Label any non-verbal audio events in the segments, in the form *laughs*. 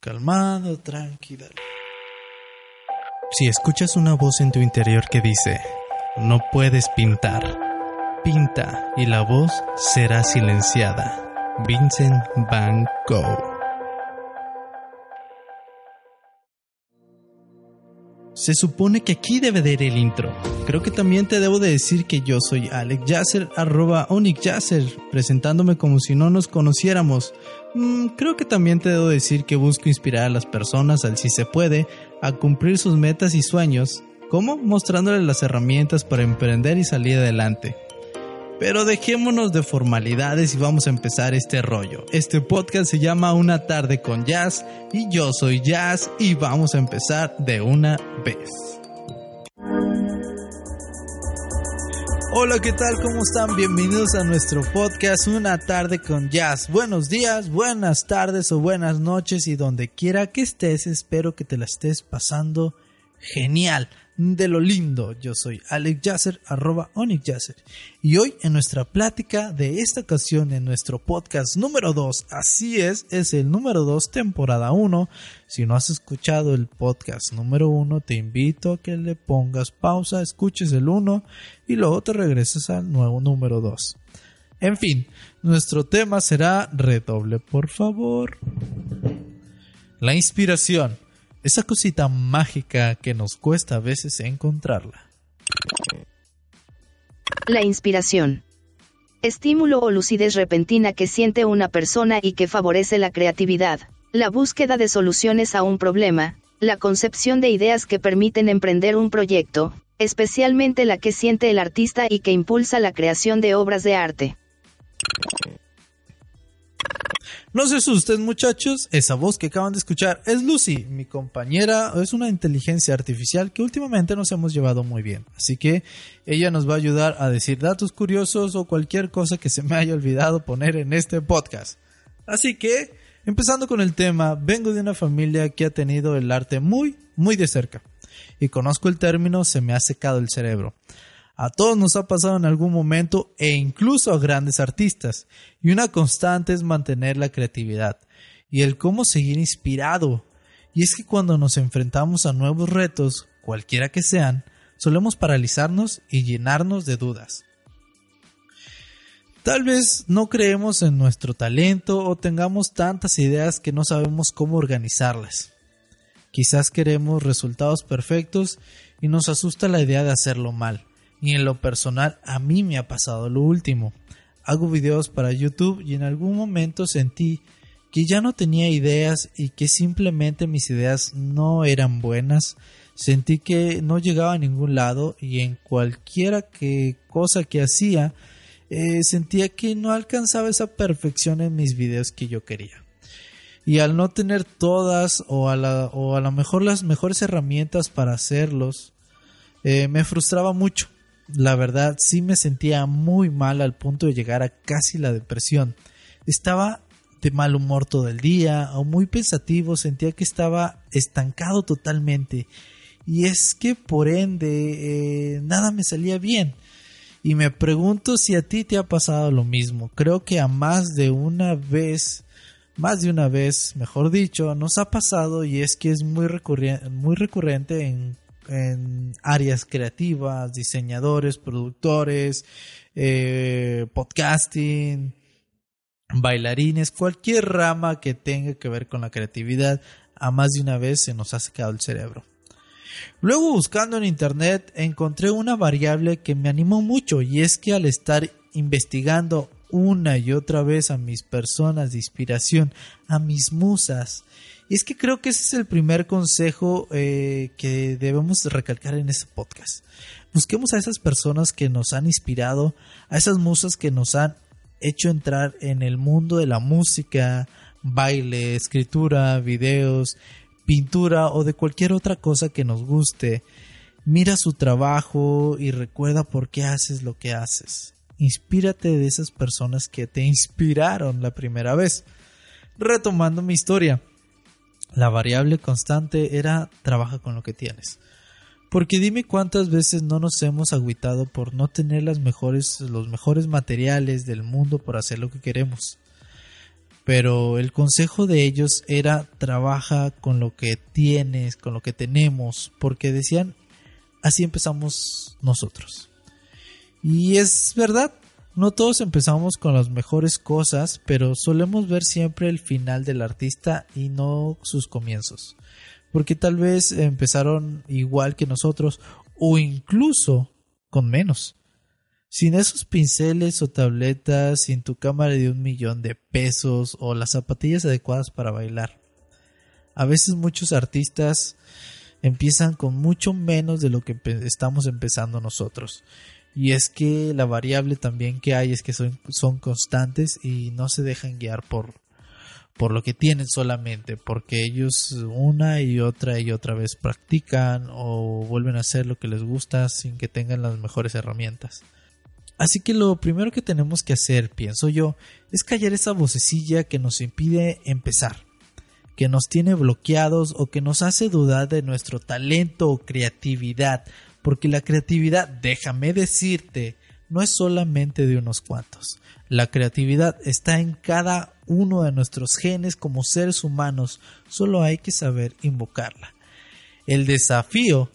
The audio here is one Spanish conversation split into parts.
Calmado, tranquilo. Si escuchas una voz en tu interior que dice, no puedes pintar, pinta y la voz será silenciada. Vincent Van Gogh. Se supone que aquí debe de ir el intro. Creo que también te debo de decir que yo soy Alex Yasser, arroba Yasser, presentándome como si no nos conociéramos. Mm, creo que también te debo decir que busco inspirar a las personas al si se puede a cumplir sus metas y sueños. ¿Cómo? Mostrándoles las herramientas para emprender y salir adelante. Pero dejémonos de formalidades y vamos a empezar este rollo. Este podcast se llama Una tarde con Jazz y yo soy Jazz y vamos a empezar de una vez. Hola, ¿qué tal? ¿Cómo están? Bienvenidos a nuestro podcast Una tarde con Jazz. Buenos días, buenas tardes o buenas noches y donde quiera que estés, espero que te la estés pasando genial de lo lindo. Yo soy Alex Yasser, arroba Onyx Yasser. Y hoy en nuestra plática de esta ocasión en nuestro podcast número 2, así es, es el número 2, temporada 1. Si no has escuchado el podcast número 1, te invito a que le pongas pausa, escuches el 1 y luego te regreses al nuevo número 2. En fin, nuestro tema será redoble, por favor. La inspiración esa cosita mágica que nos cuesta a veces encontrarla. La inspiración. Estímulo o lucidez repentina que siente una persona y que favorece la creatividad, la búsqueda de soluciones a un problema, la concepción de ideas que permiten emprender un proyecto, especialmente la que siente el artista y que impulsa la creación de obras de arte. No se asusten muchachos, esa voz que acaban de escuchar es Lucy, mi compañera, es una inteligencia artificial que últimamente nos hemos llevado muy bien, así que ella nos va a ayudar a decir datos curiosos o cualquier cosa que se me haya olvidado poner en este podcast. Así que, empezando con el tema, vengo de una familia que ha tenido el arte muy, muy de cerca, y conozco el término se me ha secado el cerebro. A todos nos ha pasado en algún momento e incluso a grandes artistas. Y una constante es mantener la creatividad y el cómo seguir inspirado. Y es que cuando nos enfrentamos a nuevos retos, cualquiera que sean, solemos paralizarnos y llenarnos de dudas. Tal vez no creemos en nuestro talento o tengamos tantas ideas que no sabemos cómo organizarlas. Quizás queremos resultados perfectos y nos asusta la idea de hacerlo mal. Y en lo personal a mí me ha pasado lo último. Hago videos para YouTube y en algún momento sentí que ya no tenía ideas y que simplemente mis ideas no eran buenas. Sentí que no llegaba a ningún lado y en cualquiera que cosa que hacía eh, sentía que no alcanzaba esa perfección en mis videos que yo quería. Y al no tener todas o a, la, o a lo mejor las mejores herramientas para hacerlos, eh, me frustraba mucho la verdad sí me sentía muy mal al punto de llegar a casi la depresión. Estaba de mal humor todo el día o muy pensativo, sentía que estaba estancado totalmente. Y es que por ende eh, nada me salía bien. Y me pregunto si a ti te ha pasado lo mismo. Creo que a más de una vez, más de una vez, mejor dicho, nos ha pasado y es que es muy, muy recurrente en en áreas creativas, diseñadores, productores, eh, podcasting, bailarines, cualquier rama que tenga que ver con la creatividad, a más de una vez se nos ha secado el cerebro. Luego buscando en internet encontré una variable que me animó mucho y es que al estar investigando una y otra vez a mis personas de inspiración, a mis musas, y es que creo que ese es el primer consejo eh, que debemos recalcar en este podcast. Busquemos a esas personas que nos han inspirado, a esas musas que nos han hecho entrar en el mundo de la música, baile, escritura, videos, pintura o de cualquier otra cosa que nos guste. Mira su trabajo y recuerda por qué haces lo que haces. Inspírate de esas personas que te inspiraron la primera vez. Retomando mi historia, la variable constante era trabaja con lo que tienes. Porque dime cuántas veces no nos hemos agüitado por no tener las mejores, los mejores materiales del mundo para hacer lo que queremos. Pero el consejo de ellos era trabaja con lo que tienes, con lo que tenemos, porque decían así empezamos nosotros. Y es verdad, no todos empezamos con las mejores cosas, pero solemos ver siempre el final del artista y no sus comienzos. Porque tal vez empezaron igual que nosotros o incluso con menos. Sin esos pinceles o tabletas, sin tu cámara de un millón de pesos o las zapatillas adecuadas para bailar. A veces muchos artistas empiezan con mucho menos de lo que estamos empezando nosotros. Y es que la variable también que hay es que son, son constantes y no se dejan guiar por, por lo que tienen solamente, porque ellos una y otra y otra vez practican o vuelven a hacer lo que les gusta sin que tengan las mejores herramientas. Así que lo primero que tenemos que hacer, pienso yo, es callar esa vocecilla que nos impide empezar, que nos tiene bloqueados o que nos hace dudar de nuestro talento o creatividad, porque la creatividad, déjame decirte, no es solamente de unos cuantos. La creatividad está en cada uno de nuestros genes como seres humanos, solo hay que saber invocarla. El desafío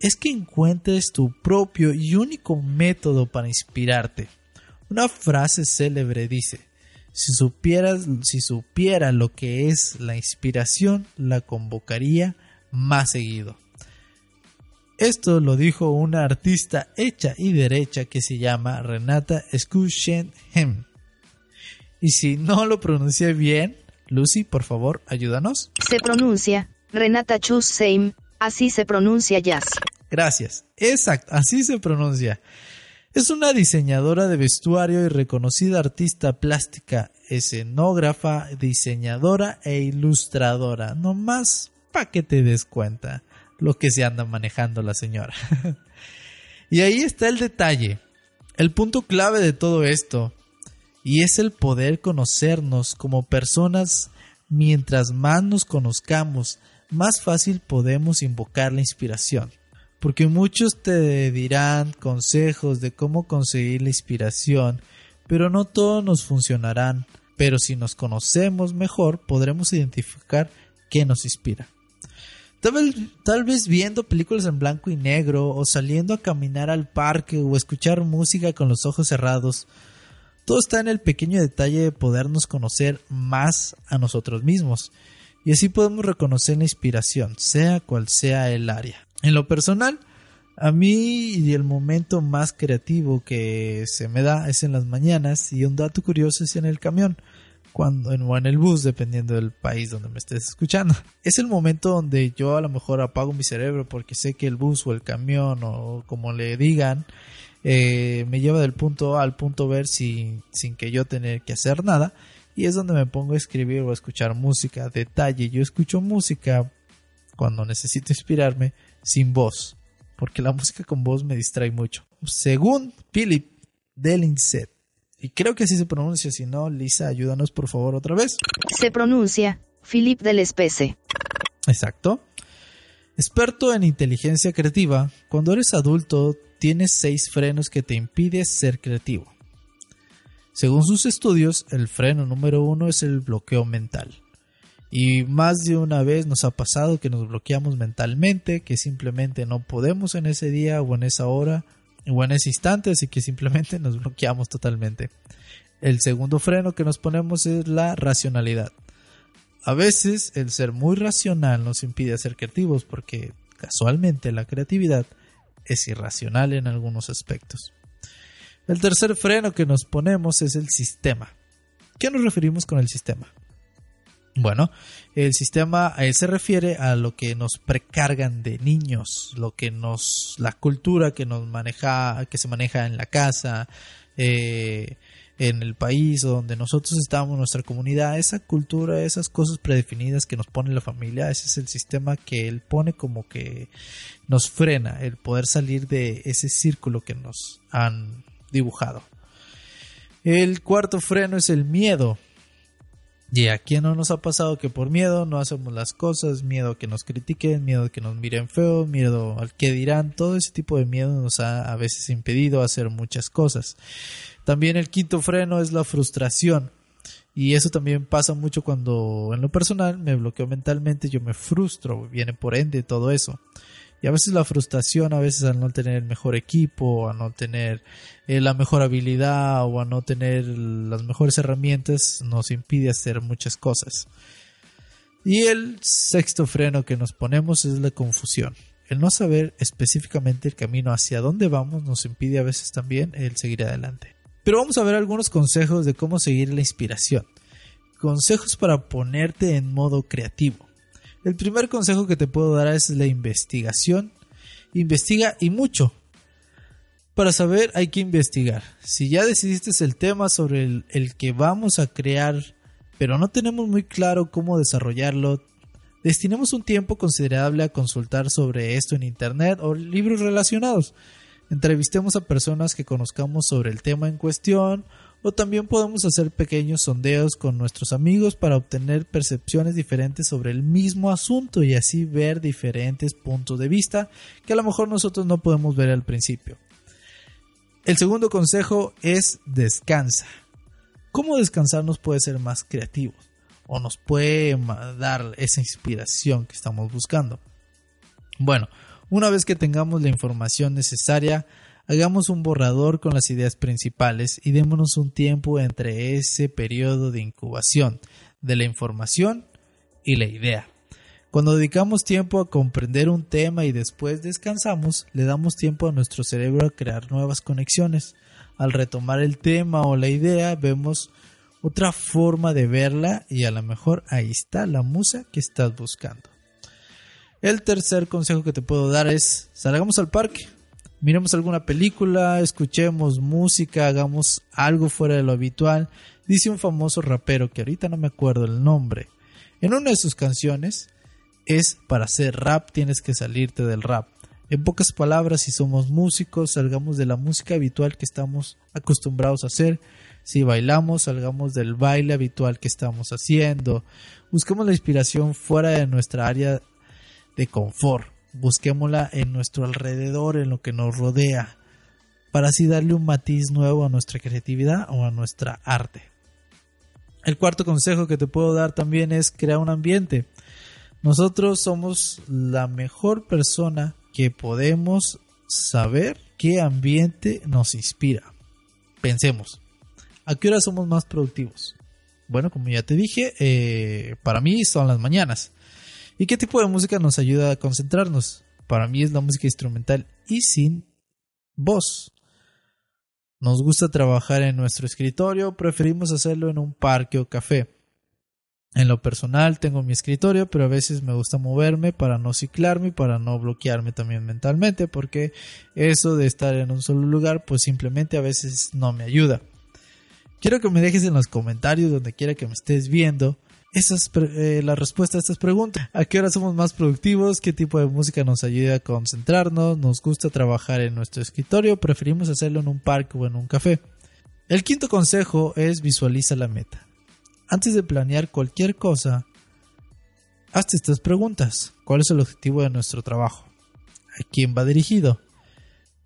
es que encuentres tu propio y único método para inspirarte. Una frase célebre dice, si supieras, si supiera lo que es la inspiración, la convocaría más seguido. Esto lo dijo una artista hecha y derecha que se llama Renata Skushenhem. Y si no lo pronuncié bien, Lucy, por favor, ayúdanos. Se pronuncia Renata Chusheim, así se pronuncia jazz. Gracias. Exacto, así se pronuncia. Es una diseñadora de vestuario y reconocida artista plástica, escenógrafa, diseñadora e ilustradora. No más para que te des cuenta lo que se anda manejando la señora. *laughs* y ahí está el detalle, el punto clave de todo esto, y es el poder conocernos como personas. Mientras más nos conozcamos, más fácil podemos invocar la inspiración. Porque muchos te dirán consejos de cómo conseguir la inspiración, pero no todos nos funcionarán. Pero si nos conocemos mejor, podremos identificar qué nos inspira. Tal vez, viendo películas en blanco y negro o saliendo a caminar al parque o escuchar música con los ojos cerrados. Todo está en el pequeño detalle de podernos conocer más a nosotros mismos. Y así podemos reconocer la inspiración, sea cual sea el área. En lo personal, a mí el momento más creativo que se me da es en las mañanas y un dato curioso es en el camión cuando en, o en el bus, dependiendo del país donde me estés escuchando. Es el momento donde yo a lo mejor apago mi cerebro porque sé que el bus o el camión o como le digan eh, me lleva del punto A al punto B sin, sin que yo tener que hacer nada y es donde me pongo a escribir o a escuchar música. Detalle, yo escucho música cuando necesito inspirarme sin voz porque la música con voz me distrae mucho. Según Philip Delincet, y creo que así se pronuncia, si no, Lisa, ayúdanos por favor otra vez. Se pronuncia Philip del Espese. Exacto. Experto en inteligencia creativa, cuando eres adulto tienes seis frenos que te impiden ser creativo. Según sus estudios, el freno número uno es el bloqueo mental. Y más de una vez nos ha pasado que nos bloqueamos mentalmente, que simplemente no podemos en ese día o en esa hora o en ese instante, así que simplemente nos bloqueamos totalmente. El segundo freno que nos ponemos es la racionalidad. A veces el ser muy racional nos impide ser creativos porque casualmente la creatividad es irracional en algunos aspectos. El tercer freno que nos ponemos es el sistema. ¿Qué nos referimos con el sistema? Bueno, el sistema eh, se refiere a lo que nos precargan de niños, lo que nos, la cultura que nos maneja, que se maneja en la casa, eh, en el país donde nosotros estamos, nuestra comunidad, esa cultura, esas cosas predefinidas que nos pone la familia, ese es el sistema que él pone como que nos frena el poder salir de ese círculo que nos han dibujado. El cuarto freno es el miedo. Y a no nos ha pasado que por miedo no hacemos las cosas, miedo a que nos critiquen, miedo a que nos miren feo, miedo al que dirán, todo ese tipo de miedo nos ha a veces impedido hacer muchas cosas. También el quinto freno es la frustración. Y eso también pasa mucho cuando en lo personal me bloqueo mentalmente, yo me frustro, viene por ende todo eso. Y a veces la frustración, a veces al no tener el mejor equipo, a no tener eh, la mejor habilidad o a no tener las mejores herramientas, nos impide hacer muchas cosas. Y el sexto freno que nos ponemos es la confusión. El no saber específicamente el camino hacia dónde vamos nos impide a veces también el seguir adelante. Pero vamos a ver algunos consejos de cómo seguir la inspiración. Consejos para ponerte en modo creativo. El primer consejo que te puedo dar es la investigación. Investiga y mucho. Para saber hay que investigar. Si ya decidiste el tema sobre el, que vamos a crear, pero no tenemos muy claro cómo desarrollarlo, destinemos un tiempo considerable a consultar sobre esto en Internet o libros relacionados. Entrevistemos a personas que conozcamos sobre el tema en cuestión o también podemos hacer pequeños sondeos con nuestros amigos para obtener percepciones diferentes sobre el mismo asunto y así ver diferentes puntos de vista que a lo mejor nosotros no podemos ver al principio. El segundo consejo es descansa. ¿Cómo descansar nos puede ser más creativos? O nos puede dar esa inspiración que estamos buscando. Bueno, una vez que tengamos la información necesaria, hagamos un borrador con las ideas principales y démonos un tiempo entre ese periodo de incubación de la información y la idea. Cuando dedicamos tiempo a comprender un tema y después descansamos, le damos tiempo a nuestro cerebro a crear nuevas conexiones. Al retomar el tema o la idea, vemos otra forma de verla y a lo mejor ahí está la musa que estás buscando. El tercer consejo que te puedo dar es salgamos al parque, miremos alguna película, escuchemos música, hagamos algo fuera de lo habitual. Dice un famoso rapero que ahorita no me acuerdo el nombre. En una de sus canciones es para hacer rap tienes que salirte del rap. En pocas palabras, si somos músicos, salgamos de la música habitual que estamos acostumbrados a hacer. Si bailamos, salgamos del baile habitual que estamos haciendo. Busquemos la inspiración fuera de nuestra área de confort busquémosla en nuestro alrededor, en lo que nos rodea, para así darle un matiz nuevo a nuestra creatividad o a nuestra arte. El cuarto consejo que te puedo dar también es crear un ambiente. Nosotros somos la mejor persona que podemos saber qué ambiente nos inspira. Pensemos, ¿a qué hora somos más productivos? Bueno, como ya te dije, eh, para mí son las mañanas. ¿Y qué tipo de música nos ayuda a concentrarnos? Para mí es la música instrumental y sin voz. Nos gusta trabajar en nuestro escritorio, preferimos hacerlo en un parque o café. En lo personal tengo mi escritorio, pero a veces me gusta moverme para no ciclarme y para no bloquearme también mentalmente, porque eso de estar en un solo lugar pues simplemente a veces no me ayuda. Quiero que me dejes en los comentarios donde quiera que me estés viendo esa es eh, la respuesta a estas preguntas. ¿A qué hora somos más productivos? ¿Qué tipo de música nos ayuda a concentrarnos? ¿Nos gusta trabajar en nuestro escritorio? ¿Preferimos hacerlo en un parque o en un café? El quinto consejo es visualiza la meta. Antes de planear cualquier cosa, hazte estas preguntas. ¿Cuál es el objetivo de nuestro trabajo? ¿A quién va dirigido?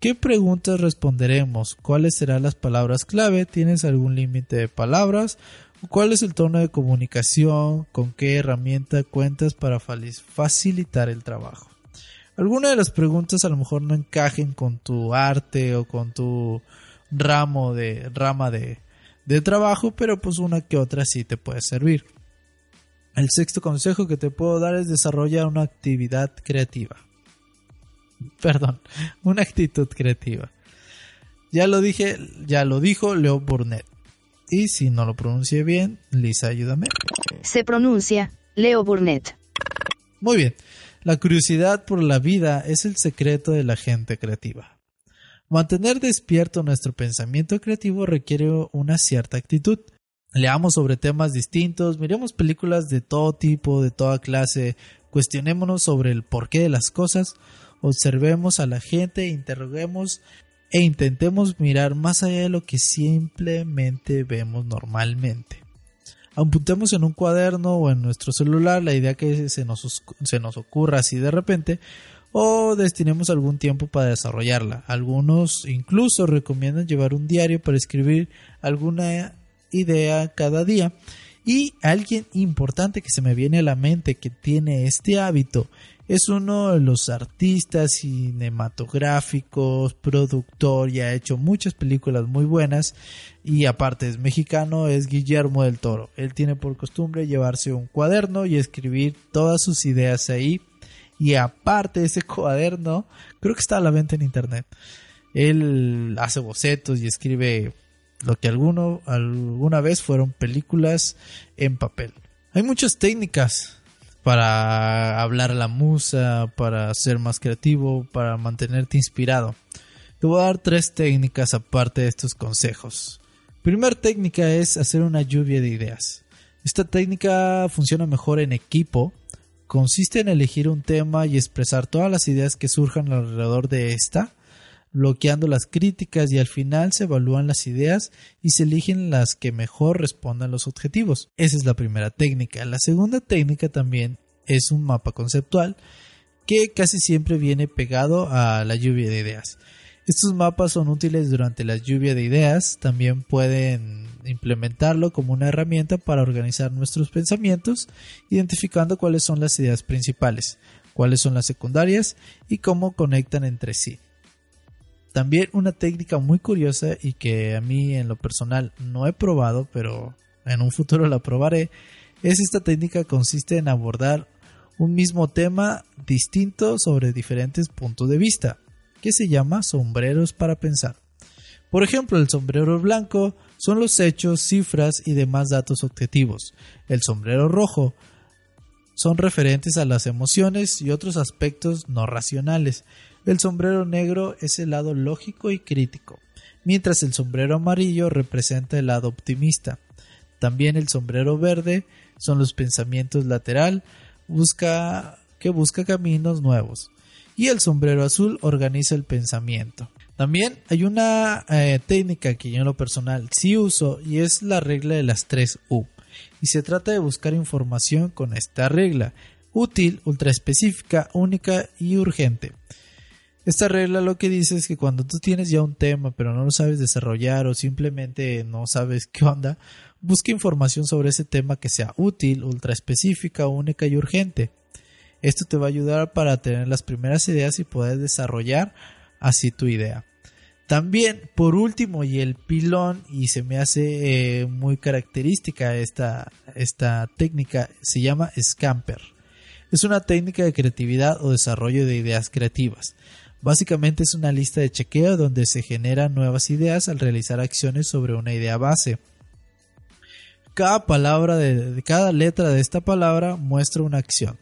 ¿Qué preguntas responderemos? ¿Cuáles serán las palabras clave? ¿Tienes algún límite de palabras? ¿Cuál es el tono de comunicación? ¿Con qué herramienta cuentas para facilitar el trabajo? Algunas de las preguntas a lo mejor no encajen con tu arte o con tu ramo de rama de, de trabajo, pero pues una que otra sí te puede servir. El sexto consejo que te puedo dar es desarrollar una actividad creativa. *laughs* Perdón, una actitud creativa. Ya lo dije, ya lo dijo Leo Burnett. Y si no lo pronuncie bien, Lisa, ayúdame. Se pronuncia Leo Burnett. Muy bien. La curiosidad por la vida es el secreto de la gente creativa. Mantener despierto nuestro pensamiento creativo requiere una cierta actitud. Leamos sobre temas distintos, miremos películas de todo tipo, de toda clase, cuestionémonos sobre el porqué de las cosas, observemos a la gente, interroguemos e intentemos mirar más allá de lo que simplemente vemos normalmente. Apuntemos en un cuaderno o en nuestro celular la idea que se nos, se nos ocurra así de repente o destinemos algún tiempo para desarrollarla. Algunos incluso recomiendan llevar un diario para escribir alguna idea cada día. Y alguien importante que se me viene a la mente que tiene este hábito es uno de los artistas cinematográficos, productor y ha hecho muchas películas muy buenas y aparte es mexicano, es Guillermo del Toro. Él tiene por costumbre llevarse un cuaderno y escribir todas sus ideas ahí y aparte ese *laughs* cuaderno creo que está a la venta en internet. Él hace bocetos y escribe lo que alguno, alguna vez fueron películas en papel. Hay muchas técnicas para hablar a la musa, para ser más creativo, para mantenerte inspirado. Te voy a dar tres técnicas aparte de estos consejos. Primera técnica es hacer una lluvia de ideas. Esta técnica funciona mejor en equipo. Consiste en elegir un tema y expresar todas las ideas que surjan alrededor de esta bloqueando las críticas y al final se evalúan las ideas y se eligen las que mejor respondan los objetivos. Esa es la primera técnica. La segunda técnica también es un mapa conceptual que casi siempre viene pegado a la lluvia de ideas. Estos mapas son útiles durante la lluvia de ideas, también pueden implementarlo como una herramienta para organizar nuestros pensamientos, identificando cuáles son las ideas principales, cuáles son las secundarias y cómo conectan entre sí. También una técnica muy curiosa y que a mí en lo personal no he probado, pero en un futuro la probaré, es esta técnica consiste en abordar un mismo tema distinto sobre diferentes puntos de vista, que se llama sombreros para pensar. Por ejemplo, el sombrero blanco son los hechos, cifras y demás datos objetivos. El sombrero rojo son referentes a las emociones y otros aspectos no racionales. El sombrero negro es el lado lógico y crítico, mientras el sombrero amarillo representa el lado optimista. También el sombrero verde son los pensamientos lateral, busca, que busca caminos nuevos. Y el sombrero azul organiza el pensamiento. También hay una eh, técnica que yo en lo personal sí uso y es la regla de las 3 U. Y se trata de buscar información con esta regla. Útil, ultra específica, única y urgente. Esta regla lo que dice es que cuando tú tienes ya un tema pero no lo sabes desarrollar o simplemente no sabes qué onda, busca información sobre ese tema que sea útil, ultra específica, única y urgente. Esto te va a ayudar para tener las primeras ideas y poder desarrollar así tu idea. También, por último, y el pilón, y se me hace eh, muy característica esta, esta técnica, se llama Scamper. Es una técnica de creatividad o desarrollo de ideas creativas. Básicamente es una lista de chequeo donde se generan nuevas ideas al realizar acciones sobre una idea base. Cada palabra de, cada letra de esta palabra muestra una acción.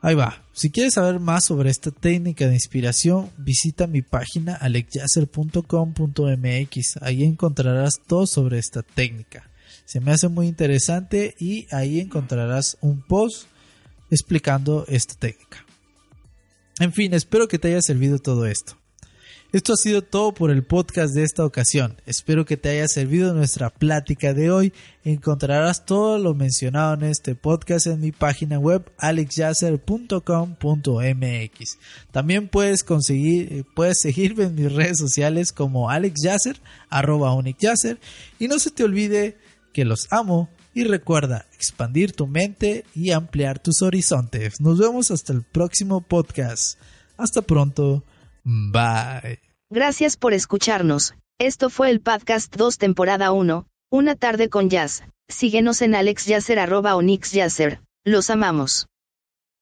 Ahí va. Si quieres saber más sobre esta técnica de inspiración, visita mi página alexyacer.com.mx. Ahí encontrarás todo sobre esta técnica. Se me hace muy interesante y ahí encontrarás un post explicando esta técnica. En fin, espero que te haya servido todo esto. Esto ha sido todo por el podcast de esta ocasión. Espero que te haya servido nuestra plática de hoy. Encontrarás todo lo mencionado en este podcast en mi página web alexyasser.com.mx. También puedes conseguir, eh, puedes seguirme en mis redes sociales como alexyasser, arroba y no se te olvide que los amo y recuerda expandir tu mente y ampliar tus horizontes. Nos vemos hasta el próximo podcast. Hasta pronto. Bye. Gracias por escucharnos. Esto fue el podcast 2 temporada 1, Una tarde con jazz. Síguenos en alexyasser arroba Los amamos.